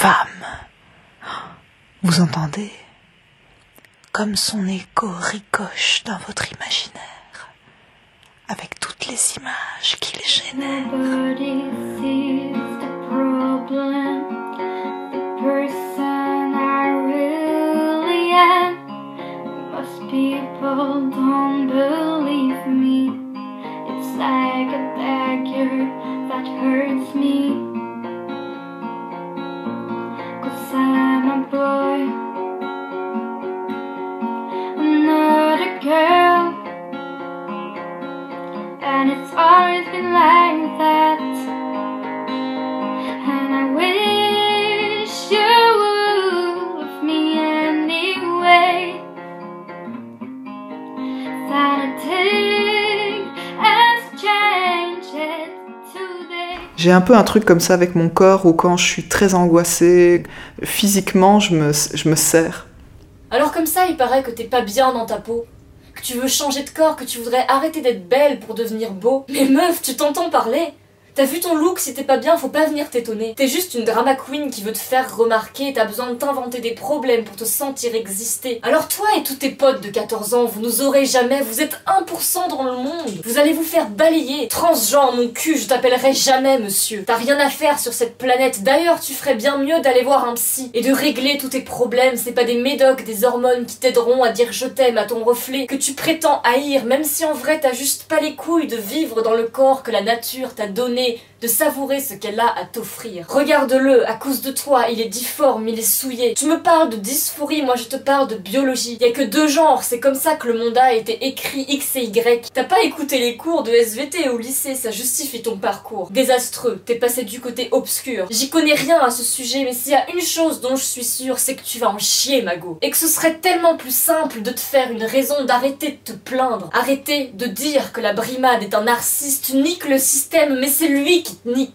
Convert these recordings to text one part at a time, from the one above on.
femme. Vous entendez? Comme son écho ricoche dans votre imaginaire, avec toutes les images qu'il génère. People. J'ai un peu un truc comme ça avec mon corps où quand je suis très angoissée, physiquement, je me, je me serre. Alors comme ça, il paraît que t'es pas bien dans ta peau. Que tu veux changer de corps, que tu voudrais arrêter d'être belle pour devenir beau. Mais meuf, tu t'entends parler T'as vu ton look, si t'es pas bien, faut pas venir t'étonner. T'es juste une drama queen qui veut te faire remarquer, t'as besoin de t'inventer des problèmes pour te sentir exister. Alors toi et tous tes potes de 14 ans, vous nous aurez jamais, vous êtes 1% dans le monde. Vous allez vous faire balayer. Transgenre, mon cul, je t'appellerai jamais monsieur. T'as rien à faire sur cette planète. D'ailleurs, tu ferais bien mieux d'aller voir un psy et de régler tous tes problèmes. C'est pas des médocs, des hormones qui t'aideront à dire je t'aime à ton reflet que tu prétends haïr, même si en vrai t'as juste pas les couilles de vivre dans le corps que la nature t'a donné, many de savourer ce qu'elle a à t'offrir. Regarde-le, à cause de toi, il est difforme, il est souillé. Tu me parles de dysphorie, moi je te parle de biologie. Y a que deux genres, c'est comme ça que le monde a été écrit X et Y. T'as pas écouté les cours de SVT au lycée, ça justifie ton parcours. Désastreux, t'es passé du côté obscur. J'y connais rien à ce sujet, mais s'il y a une chose dont je suis sûre, c'est que tu vas en chier, Mago. Et que ce serait tellement plus simple de te faire une raison d'arrêter de te plaindre. Arrêter de dire que la brimade est un narcisse, nique le système, mais c'est lui qui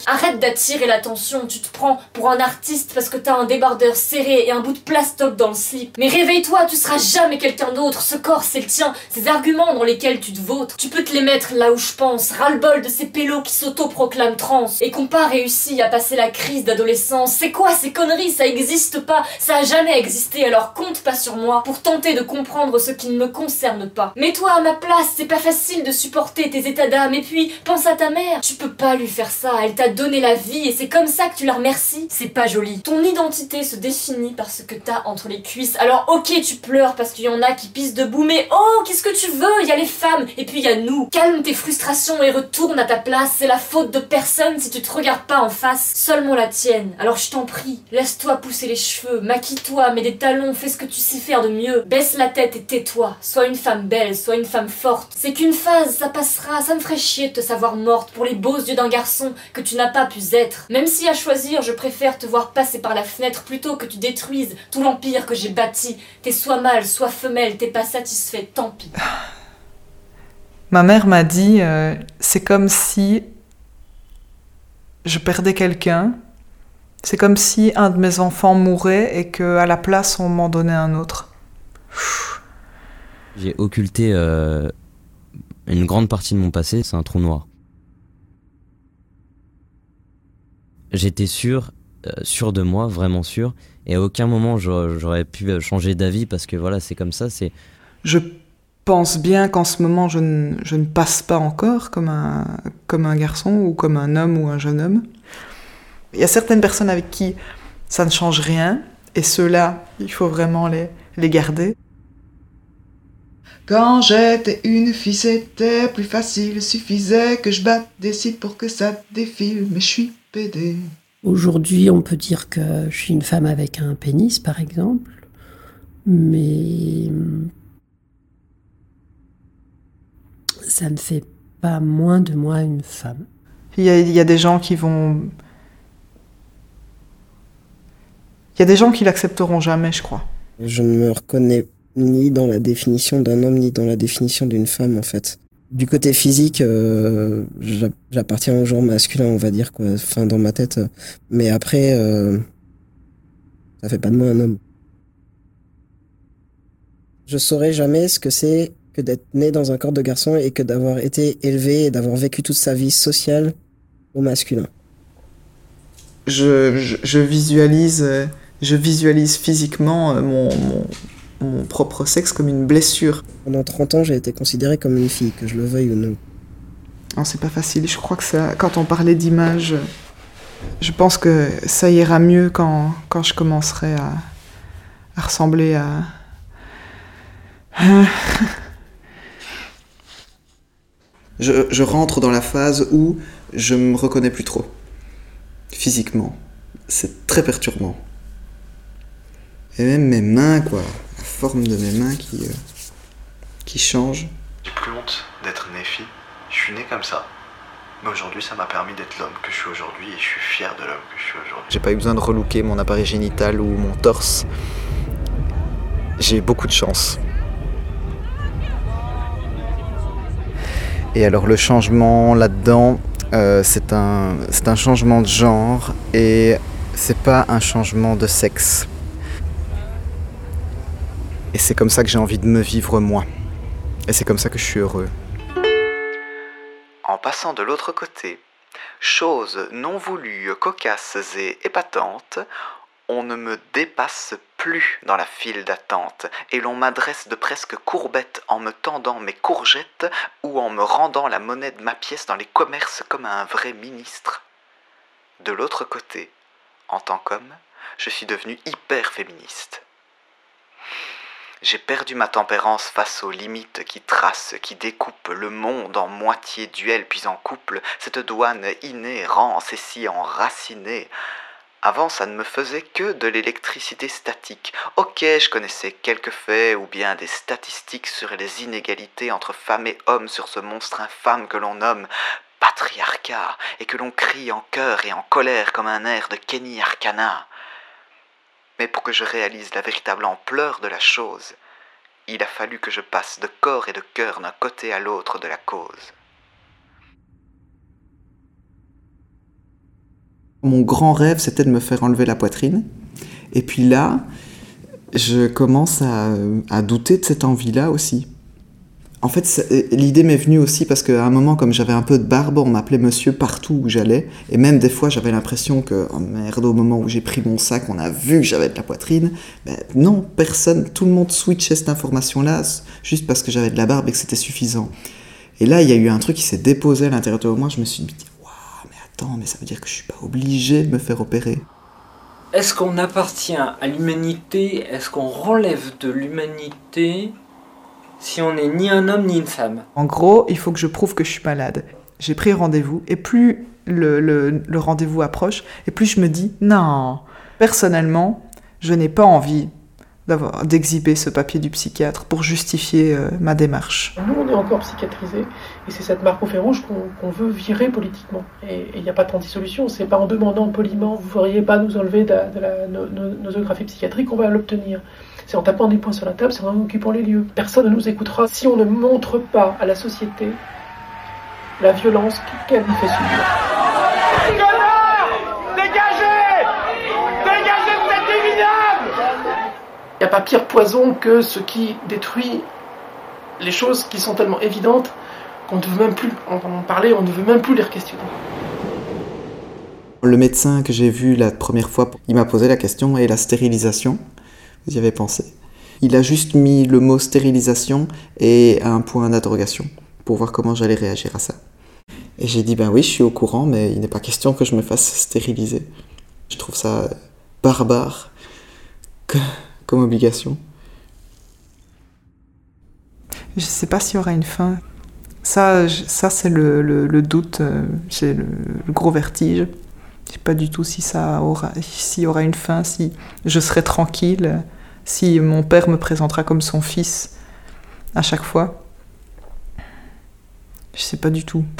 Arrête d'attirer l'attention, tu te prends pour un artiste parce que t'as un débardeur serré et un bout de plastoc dans le slip. Mais réveille-toi, tu seras jamais quelqu'un d'autre, ce corps c'est le tien, ces arguments dans lesquels tu te vautres. Tu peux te les mettre là où je pense, ras-le-bol de ces pélos qui s'auto-proclament trans et qu'on pas réussi à passer la crise d'adolescence. C'est quoi ces conneries? Ça existe pas, ça a jamais existé, alors compte pas sur moi pour tenter de comprendre ce qui ne me concerne pas. Mets-toi à ma place, c'est pas facile de supporter tes états d'âme. Et puis pense à ta mère, tu peux pas lui faire ça, elle t'a donné la vie et c'est comme ça que tu la remercies. C'est pas joli. Ton identité se définit par ce que t'as entre les cuisses. Alors ok, tu pleures parce qu'il y en a qui pissent debout, mais oh, qu'est-ce que tu veux? Il y a les femmes et puis il y a nous. Calme tes frustrations et retourne à ta place. C'est la faute de personne si tu te regardes pas en face, seulement la tienne. Alors je t'en prie, laisse-toi pousser les cheveux, maquille-toi, mets des talons, fais ce que tu sais faire de mieux. Baisse la tête et tais-toi. Sois une femme belle, sois une femme forte. C'est qu'une phase, ça passera. Ça me ferait chier de te savoir morte pour les beaux yeux d'un garçon que tu n'as pas pu être. Même si à choisir, je préfère te voir passer par la fenêtre plutôt que tu détruises tout l'empire que j'ai bâti. T'es soit mâle, soit femelle, t'es pas satisfait, tant pis. Ma mère m'a dit, euh, c'est comme si je perdais quelqu'un. C'est comme si un de mes enfants mourait et que à la place on m'en donnait un autre. J'ai occulté euh, une grande partie de mon passé, c'est un trou noir. J'étais sûr, euh, sûr de moi, vraiment sûr, et à aucun moment j'aurais pu euh, changer d'avis parce que voilà, c'est comme ça, c'est Je pense bien qu'en ce moment je ne, je ne passe pas encore comme un, comme un garçon ou comme un homme ou un jeune homme. Il y a certaines personnes avec qui ça ne change rien, et ceux-là, il faut vraiment les, les garder. Quand j'étais une fille, c'était plus facile, suffisait que je batte des cils pour que ça défile, mais je suis Aujourd'hui, on peut dire que je suis une femme avec un pénis, par exemple, mais ça ne fait pas moins de moi une femme. Il y a, il y a des gens qui vont... Il y a des gens qui l'accepteront jamais, je crois. Je ne me reconnais ni dans la définition d'un homme, ni dans la définition d'une femme, en fait. Du côté physique, euh, j'a- j'appartiens au genre masculin, on va dire, quoi. Enfin, dans ma tête. Mais après, euh, ça fait pas de moi un homme. Je saurais jamais ce que c'est que d'être né dans un corps de garçon et que d'avoir été élevé et d'avoir vécu toute sa vie sociale au masculin. je, je, visualise, euh, je visualise physiquement mon, mon propre sexe comme une blessure. Pendant 30 ans, j'ai été considéré comme une fille, que je le veuille ou non. Non, c'est pas facile. Je crois que ça, quand on parlait d'image, je pense que ça ira mieux quand, quand je commencerai à, à ressembler à. je, je rentre dans la phase où je me reconnais plus trop. Physiquement. C'est très perturbant. Et même mes mains, quoi. Forme de mes mains qui, euh, qui change. J'ai plus honte d'être né fille. Je suis né comme ça. Mais aujourd'hui, ça m'a permis d'être l'homme que je suis aujourd'hui et je suis fier de l'homme que je suis aujourd'hui. J'ai pas eu besoin de relooker mon appareil génital ou mon torse. J'ai eu beaucoup de chance. Et alors le changement là-dedans, euh, c'est un, c'est un changement de genre et c'est pas un changement de sexe. Et c'est comme ça que j'ai envie de me vivre moi. Et c'est comme ça que je suis heureux. En passant de l'autre côté, chose non voulue, cocasse et épatante, on ne me dépasse plus dans la file d'attente, et l'on m'adresse de presque courbette en me tendant mes courgettes ou en me rendant la monnaie de ma pièce dans les commerces comme à un vrai ministre. De l'autre côté, en tant qu'homme, je suis devenu hyper féministe. J'ai perdu ma tempérance face aux limites qui tracent, qui découpent le monde en moitié duel puis en couple, cette douane innée, rance et si enracinée. Avant, ça ne me faisait que de l'électricité statique. Ok, je connaissais quelques faits ou bien des statistiques sur les inégalités entre femmes et hommes sur ce monstre infâme que l'on nomme patriarcat et que l'on crie en chœur et en colère comme un air de Kenny Arcana. Mais pour que je réalise la véritable ampleur de la chose, il a fallu que je passe de corps et de cœur d'un côté à l'autre de la cause. Mon grand rêve, c'était de me faire enlever la poitrine. Et puis là, je commence à, douter de cette envie-là aussi. En fait, euh, l'idée m'est venue aussi parce qu'à un moment, comme j'avais un peu de barbe, on m'appelait monsieur partout où j'allais. Et même des fois, j'avais l'impression que, oh merde, au moment où j'ai pris mon sac, on a vu que j'avais de la poitrine. Ben, non, personne, tout le monde switchait cette information-là juste parce que j'avais de la barbe et que c'était suffisant. Et là, il y a eu un truc qui s'est déposé à l'intérieur de moi. Je me suis dit, waouh, mais attends, mais ça veut dire que je suis pas obligé de me faire opérer. Est-ce qu'on appartient à l'humanité? Est-ce qu'on relève de l'humanité? Si on n'est ni un homme ni une femme En gros, il faut que je prouve que je suis malade. J'ai pris rendez-vous, et plus le, rendez-vous approche, et plus je me dis, non, personnellement, je n'ai pas envie d'avoir d'exhiber ce papier du psychiatre pour justifier euh, ma démarche. Nous, on est encore psychiatrisés, et c'est cette marque au fer rouge qu'on veut virer politiquement. Et il n'y a pas 36 solutions. C'est pas en demandant poliment, vous ne feriez pas nous enlever de, la- de la no- no- nosographie psychiatrique qu'on va l'obtenir. C'est en tapant des points sur la table, c'est en occupant les lieux. Personne ne nous écoutera si on ne montre pas à la société la violence qu'elle nous fait subir. N'y a pas pire poison que ce qui détruit les choses qui sont tellement évidentes qu'on ne veut même plus en parler, on ne veut même plus les questionner. Le médecin que j'ai vu la première fois, il m'a posé la question, et la stérilisation Vous y avez pensé? Il a juste mis le mot stérilisation et un point d'interrogation pour voir comment j'allais réagir à ça. Et j'ai dit, ben oui, je suis au courant, mais il n'est pas question que je me fasse stériliser. Je trouve ça barbare comme obligation. Je sais pas s'il y aura une fin. Ça, ça c'est le, le- le doute, euh, c'est le, le gros vertige. Je sais pas du tout si ça aura, s'il y aura une fin, si je serai tranquille, si mon père me présentera comme son fils à chaque fois. Je sais pas du tout.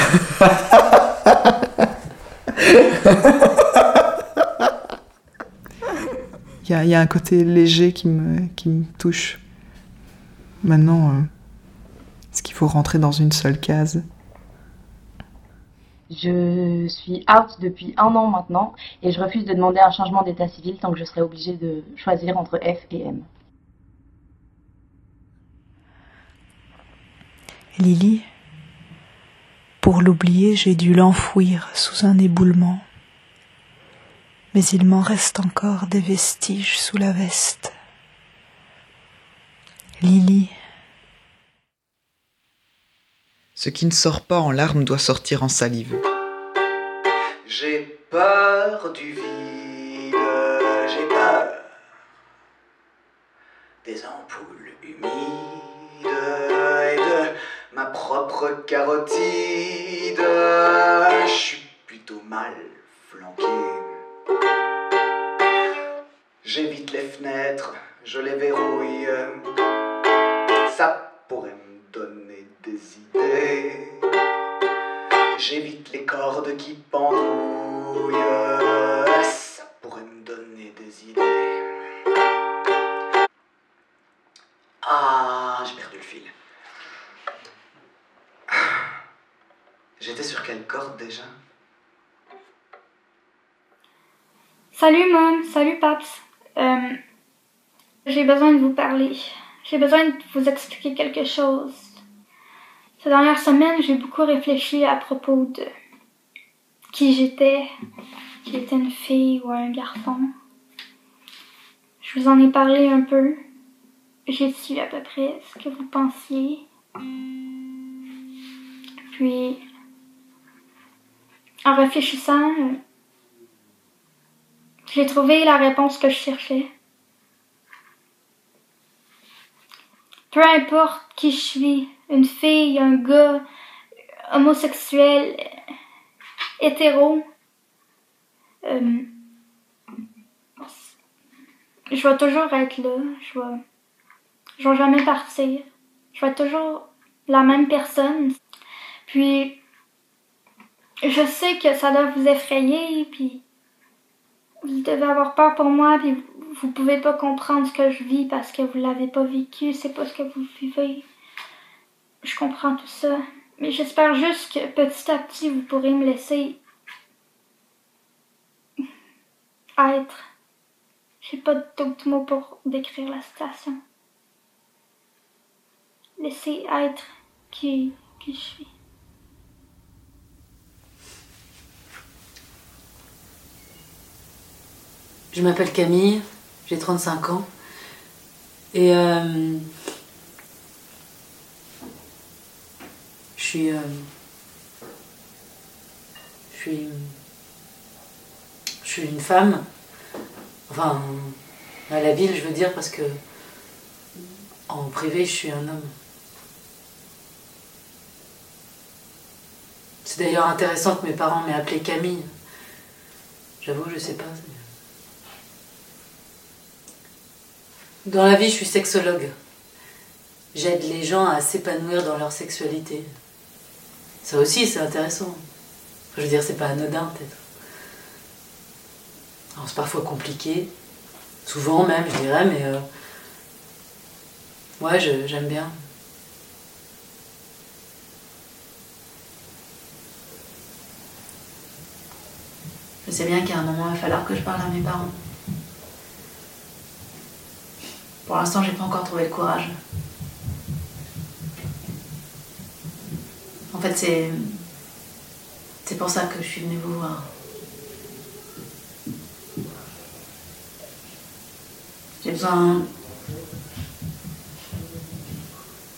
Il y, a- il y a un côté léger qui me, qui me touche. Maintenant, euh, est-ce qu'il faut rentrer dans une seule case? Je suis out depuis un an maintenant et je refuse de demander un changement d'état civil tant que je serai obligée de choisir entre F et M. Lily, pour l'oublier, j'ai dû l'enfouir sous un éboulement. Mais il m'en reste encore des vestiges sous la veste. Lily. Ce qui ne sort pas en larmes doit sortir en salive. J'ai peur du vide, j'ai peur des ampoules humides et de ma propre carotide. J'évite les fenêtres, je les verrouille. Ça pourrait me donner des idées. J'évite les cordes qui pendouillent. Ça pourrait me donner des idées. Ah, j'ai perdu le fil. J'étais sur quelle corde déjà? Salut Mom, salut Paps. Euh, j'ai besoin de vous parler. J'ai besoin de vous expliquer quelque chose. Ces dernières semaines, j'ai beaucoup réfléchi à propos de qui j'étais, si j'étais une fille ou un garçon. Je vous en ai parlé un peu. J'ai su à peu près ce que vous pensiez. Puis, en réfléchissant, j'ai trouvé la réponse que je cherchais. Peu importe qui je suis, une fille, un gars, homosexuel, hétéro, euh, je vais toujours être là. Je vais, je vais jamais partir. Je vais toujours la même personne. Puis, je sais que ça doit vous effrayer, puis vous devez avoir peur pour moi, puis vous pouvez pas comprendre ce que je vis parce que vous l'avez pas vécu, c'est pas ce que vous vivez. Je comprends tout ça. Mais j'espère juste que petit à petit vous pourrez me laisser être. J'ai pas d'autres mots pour décrire la situation. Laisser être qui, qui je suis. Je m'appelle Camille, j'ai 35 ans. Et euh, je suis. euh, je suis. Je suis une femme. Enfin, à la ville, je veux dire, parce que en privé, je suis un homme. C'est d'ailleurs intéressant que mes parents m'aient appelée Camille. J'avoue, je sais pas. Dans la vie, je suis sexologue. J'aide les gens à s'épanouir dans leur sexualité. Ça aussi, c'est intéressant. Je veux dire, c'est pas anodin, peut-être. Alors, c'est parfois compliqué. Souvent même, je dirais, mais. euh, Ouais, j'aime bien. Je sais bien qu'à un moment, il va falloir que je parle à mes parents. Pour l'instant, j'ai pas encore trouvé le courage. En fait, c'est. C'est pour ça que je suis venue vous voir. J'ai besoin.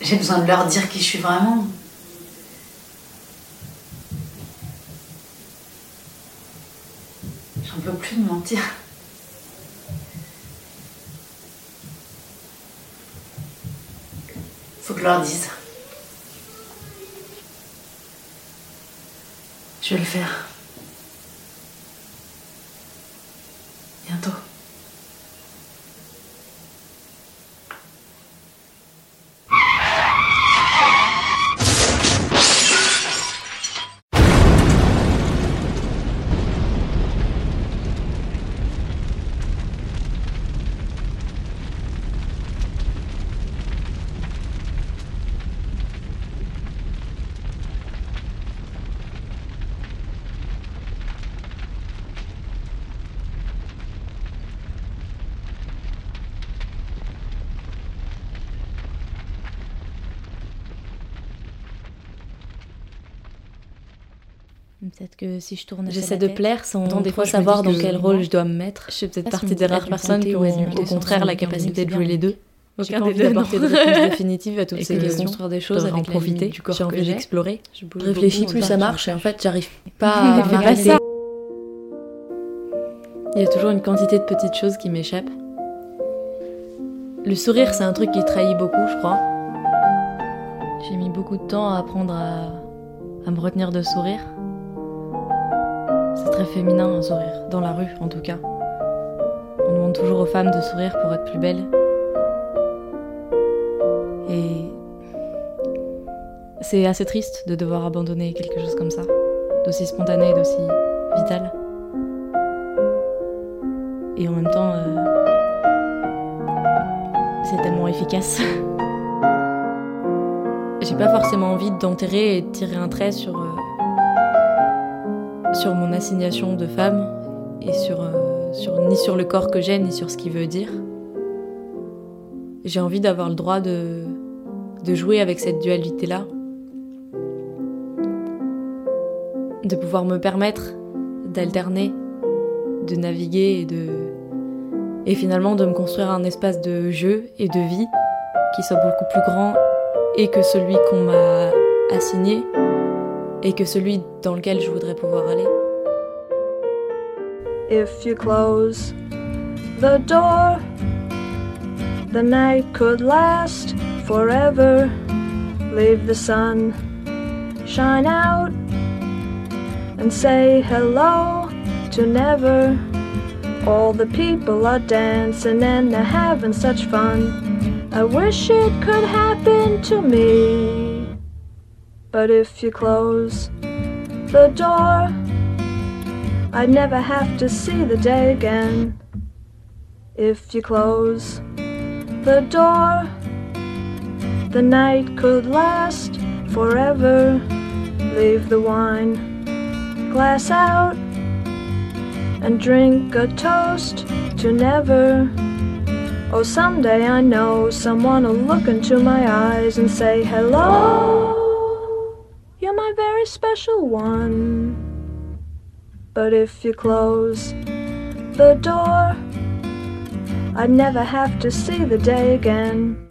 J'ai besoin de leur dire qui je suis vraiment. J'en peux plus de mentir. Faut que je Je vais le faire. Peut-être que si je tourne J'essaie de plaire sans des fois savoir dans quel rôle je dois me mettre. Je fais peut-être partie des rares personnes qui ont au contraire la capacité de jouer les deux. Aucun des deux d'apporter de réponse définitive à toutes ces questions. construire des choses, en profiter. J'ai envie d'explorer. Je réfléchis plus, ça marche et en fait, j'arrive pas à m'arrêter. Il y a toujours une quantité de petites choses qui m'échappent. Le sourire, c'est un truc qui trahit beaucoup, je crois. J'ai mis beaucoup de temps à apprendre à, à me retenir de sourire. C'est très féminin un sourire, dans la rue en tout cas. On demande toujours aux femmes de sourire pour être plus belles. Et c'est assez triste de devoir abandonner quelque chose comme ça, d'aussi spontané, d'aussi vital. Et en même temps, euh, c'est tellement efficace. J'ai pas forcément envie d'enterrer et de tirer un trait sur, euh, sur mon assignation de femme et sur, euh, sur, ni sur le corps que j'ai ni sur ce qu'il veut dire. J'ai envie d'avoir le droit de, jouer avec cette dualité-là, de pouvoir me permettre d'alterner, de naviguer et et finalement de me construire un espace de jeu et de vie qui soit beaucoup plus grand et que celui qu'on m'a assigné et que celui dans lequel je voudrais pouvoir aller. If you close the door, the night could last forever. Leave the sun shine out and say hello to never. All the people are dancing and they're having such fun. I wish it could happen to me. But if you close the door, I'd never have to see the day again. If you close the door, the night could last forever. Leave the wine glass out and drink a toast to never. Oh, someday I know someone will look into my eyes and say, Hello, special one. But if you close the door, I'd never have to see the day again.